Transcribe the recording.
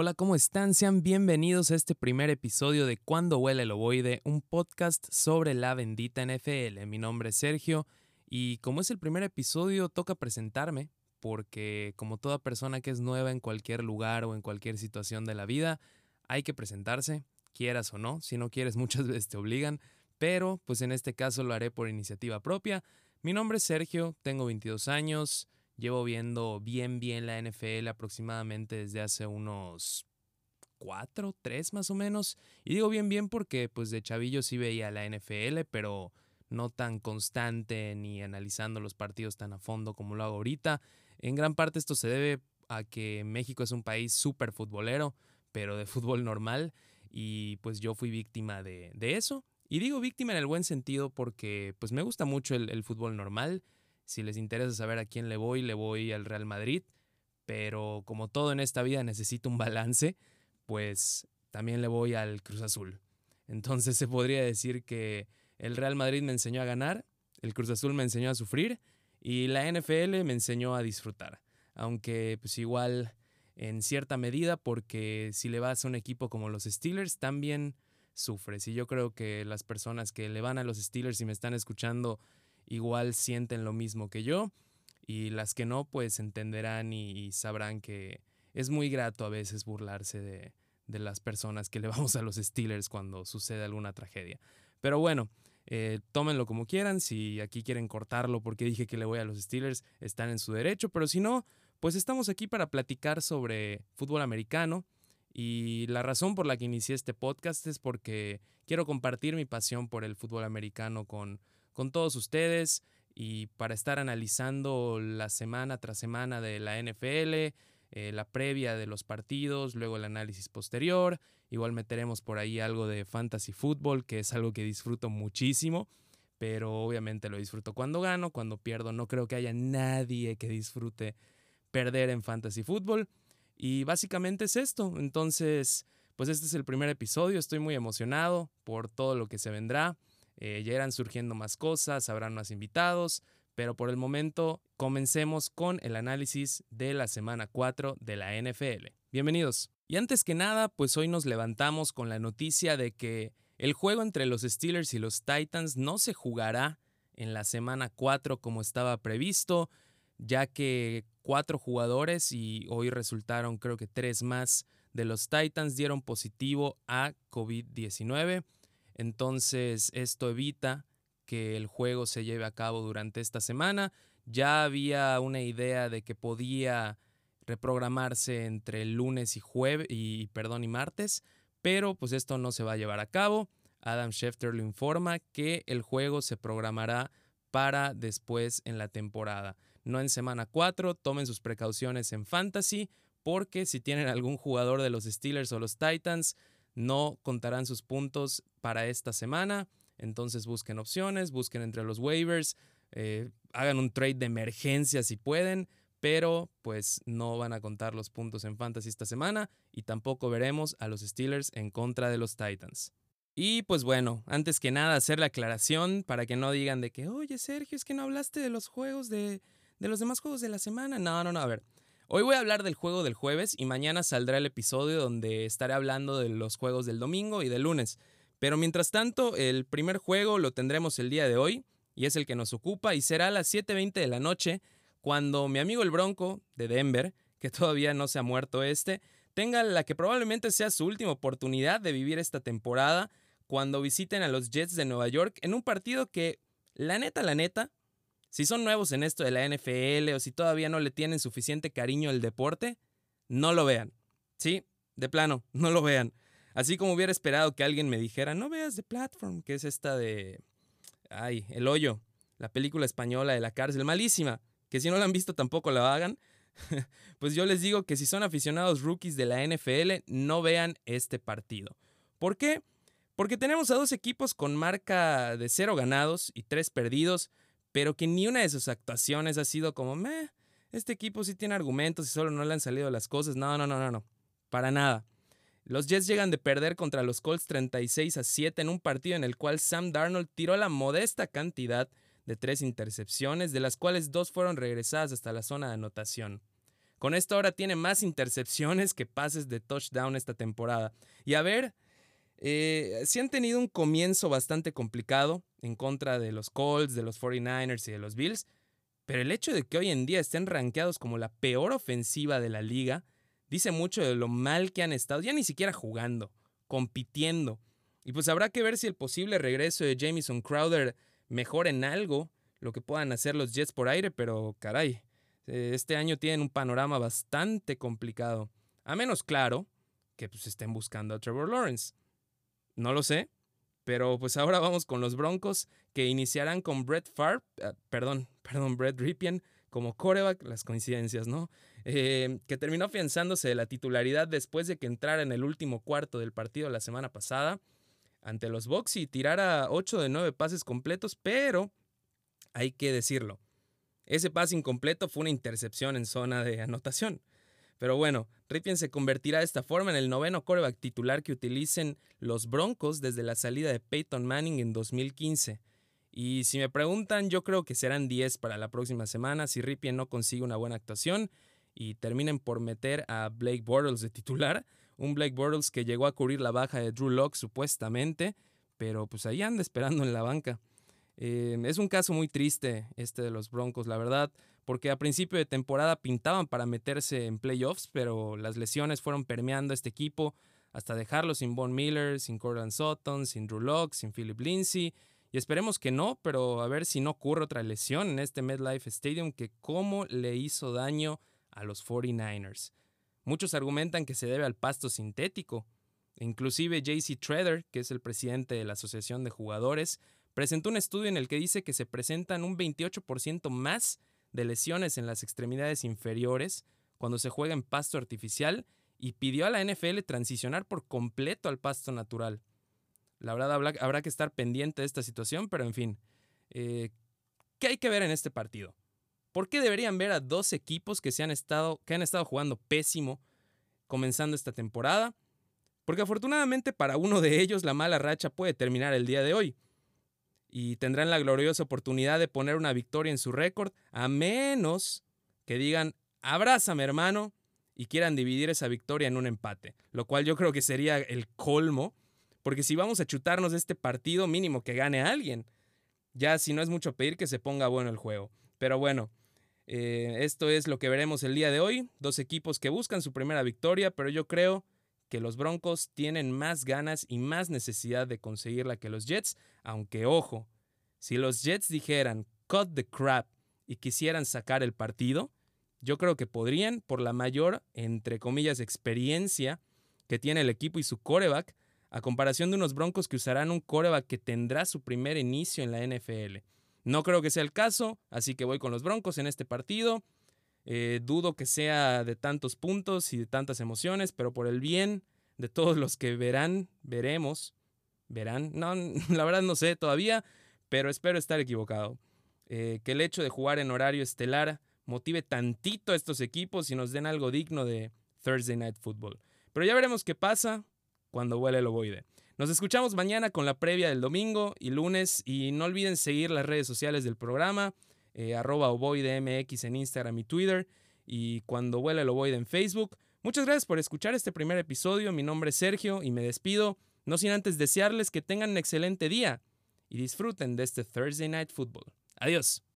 Hola, ¿cómo están? Sean bienvenidos a este primer episodio de Cuando huele el ovoide, un podcast sobre la bendita NFL. Mi nombre es Sergio y como es el primer episodio toca presentarme porque como toda persona que es nueva en cualquier lugar o en cualquier situación de la vida, hay que presentarse, quieras o no, si no quieres muchas veces te obligan, pero pues en este caso lo haré por iniciativa propia. Mi nombre es Sergio, tengo 22 años, Llevo viendo bien, bien la NFL aproximadamente desde hace unos cuatro, tres más o menos. Y digo bien, bien porque pues de chavillo sí veía la NFL, pero no tan constante ni analizando los partidos tan a fondo como lo hago ahorita. En gran parte esto se debe a que México es un país súper futbolero, pero de fútbol normal. Y pues yo fui víctima de, de, eso. Y digo víctima en el buen sentido porque pues me gusta mucho el, el fútbol normal. Si les interesa saber a quién le voy, le voy al Real Madrid. Pero como todo en esta vida necesita un balance, pues también le voy al Cruz Azul. Entonces se podría decir que el Real Madrid me enseñó a ganar, el Cruz Azul me enseñó a sufrir y la NFL me enseñó a disfrutar. Aunque pues igual en cierta medida porque si le vas a un equipo como los Steelers también sufres. Y yo creo que las personas que le van a los Steelers y me están escuchando igual sienten lo mismo que yo y las que no pues entenderán y, sabrán que es muy grato a veces burlarse de, las personas que le vamos a los Steelers cuando sucede alguna tragedia. Pero bueno, eh, tómenlo como quieran, si aquí quieren cortarlo porque dije que le voy a los Steelers, están en su derecho, pero si no, pues estamos aquí para platicar sobre fútbol americano. Y la razón por la que inicié este podcast es porque quiero compartir mi pasión por el fútbol americano con, con todos ustedes y para estar analizando la semana tras semana de la NFL, eh, la previa de los partidos, luego el análisis posterior. Igual meteremos por ahí algo de fantasy fútbol, que es algo que disfruto muchísimo, pero obviamente lo disfruto cuando gano, cuando pierdo. No creo que haya nadie que disfrute perder en fantasy fútbol. Y básicamente es esto. Entonces, pues este es el primer episodio. Estoy muy emocionado por todo lo que se vendrá. Eh, ya irán surgiendo más cosas, habrán más invitados, pero por el momento comencemos con el análisis de la semana 4 de la NFL. Bienvenidos. Y antes que nada, pues hoy nos levantamos con la noticia de que el juego entre los Steelers y los Titans no se jugará en la semana 4 como estaba previsto, ya que cuatro jugadores y hoy resultaron creo que tres más de los Titans dieron positivo a COVID-19. Entonces esto evita que el juego se lleve a cabo durante esta semana. Ya había una idea de que podía reprogramarse entre lunes y jueves y perdón y martes, pero pues esto no se va a llevar a cabo. Adam Schefter lo informa que el juego se programará para después en la temporada. No en semana 4, tomen sus precauciones en fantasy, porque si tienen algún jugador de los Steelers o los Titans, no contarán sus puntos para esta semana. Entonces busquen opciones, busquen entre los waivers, eh, hagan un trade de emergencia si pueden, pero pues no van a contar los puntos en fantasy esta semana y tampoco veremos a los Steelers en contra de los Titans. Y pues bueno, antes que nada hacer la aclaración para que no digan de que, oye Sergio, es que no hablaste de los juegos de, de los demás juegos de la semana. No, no, no, a ver. Hoy voy a hablar del juego del jueves y mañana saldrá el episodio donde estaré hablando de los juegos del domingo y del lunes. Pero mientras tanto, el primer juego lo tendremos el día de hoy y es el que nos ocupa y será a las 7.20 de la noche cuando mi amigo el Bronco de Denver, que todavía no se ha muerto este, tenga la que probablemente sea su última oportunidad de vivir esta temporada cuando visiten a los Jets de Nueva York en un partido que, la neta, la neta, si son nuevos en esto de la NFL o si todavía no le tienen suficiente cariño al deporte, no lo vean. Sí, de plano, no lo vean. Así como hubiera esperado que alguien me dijera, no veas The Platform, que es esta de... Ay, El Hoyo, la película española de la cárcel, malísima, que si no la han visto tampoco la hagan. pues yo les digo que si son aficionados rookies de la NFL, no vean este partido. ¿Por qué? Porque tenemos a dos equipos con marca de cero ganados y tres perdidos, pero que ni una de sus actuaciones ha sido como, meh, este equipo sí tiene argumentos y solo no le han salido las cosas. No, no, no, no, no. Para nada. Los Jets llegan de perder contra los Colts 36 a 7 en un partido en el cual Sam Darnold tiró la modesta cantidad de tres intercepciones, de las cuales dos fueron regresadas hasta la zona de anotación. Con esto ahora tiene más intercepciones que pases de touchdown esta temporada. Y a ver, eh, sí han tenido un comienzo bastante complicado en contra de los Colts, de los 49ers y de los Bills, pero el hecho de que hoy en día estén rankeados como la peor ofensiva de la liga dice mucho de lo mal que han estado, ya ni siquiera jugando, compitiendo. Y pues habrá que ver si el posible regreso de Jamison Crowder mejora en algo lo que puedan hacer los Jets por aire, pero caray, eh, este año tienen un panorama bastante complicado. A menos claro que pues estén buscando a Trevor Lawrence. No lo sé, pero pues ahora vamos con los Broncos que iniciarán con Brett Favre, ah, perdón, perdón, Brett Ripien como coreback, las coincidencias, ¿no? Eh, que terminó afianzándose de la titularidad después de que entrara en el último cuarto del partido la semana pasada ante los Bucks y tirara 8 de 9 pases completos, pero hay que decirlo, ese pase incompleto fue una intercepción en zona de anotación. Pero bueno, Ripien se convertirá de esta forma en el noveno coreback titular que utilicen los Broncos desde la salida de Peyton Manning en 2015. Y si me preguntan, yo creo que serán 10 para la próxima semana si Ripien no consigue una buena actuación y terminen por meter a Blake Bortles de titular. Un Blake Bortles que llegó a cubrir la baja de Drew Locke supuestamente, pero pues ahí anda esperando en la banca. Eh, es un caso muy triste este de los Broncos, la verdad, porque a principio de temporada pintaban para meterse en playoffs, pero las lesiones fueron permeando este equipo hasta dejarlo sin Von Miller, sin Cordan Sutton, sin Drew Locke, sin Philip Lindsay. Y esperemos que no, pero a ver si no ocurre otra lesión en este MetLife Stadium que cómo le hizo daño a los 49ers. Muchos argumentan que se debe al pasto sintético. Inclusive JC Treader, que es el presidente de la Asociación de Jugadores, presentó un estudio en el que dice que se presentan un 28% más de lesiones en las extremidades inferiores cuando se juega en pasto artificial y pidió a la NFL transicionar por completo al pasto natural. La verdad habrá, que estar pendiente de esta situación, pero en fin, eh, ¿qué hay que ver en este partido? ¿Por qué deberían ver a dos equipos que, se han, estado, que han estado jugando pésimo comenzando esta temporada? Porque afortunadamente para uno de ellos la mala racha puede terminar el día de hoy y tendrán la gloriosa oportunidad de poner una victoria en su récord, a menos que digan, abrázame hermano, y quieran dividir esa victoria en un empate, lo cual yo creo que sería el colmo, porque si vamos a chutarnos este partido, mínimo que gane alguien. Ya si no es mucho pedir que se ponga bueno el juego. Pero bueno, eh, esto es lo que veremos el día de hoy. Dos equipos que buscan su primera victoria, pero yo creo que los Broncos tienen más ganas y más necesidad de conseguirla que los Jets, aunque ojo, si los Jets dijeran cut the crap y quisieran sacar el partido, yo creo que podrían por la mayor, entre comillas, experiencia que tiene el equipo y su coreback, a comparación de unos Broncos que usarán un coreback que tendrá su primer inicio en la NFL. No creo que sea el caso, así que voy con los Broncos en este partido. Eh, dudo que sea de tantos puntos y de tantas emociones, pero por el bien de todos los que verán, veremos, verán, no, la verdad no sé todavía, pero espero estar equivocado. Eh, que el hecho de jugar en horario estelar motive tantito a estos equipos y nos den algo digno de Thursday Night Football. Pero ya veremos qué pasa cuando vuele el ovoide. Nos escuchamos mañana con la previa del domingo y lunes y no olviden seguir las redes sociales del programa eh, arroba MX en Instagram y Twitter y cuando vuela el ovoide en Facebook. Muchas gracias por escuchar este primer episodio. Mi nombre es Sergio y me despido, no sin antes desearles que tengan un excelente día y disfruten de este Thursday Night Football. Adiós.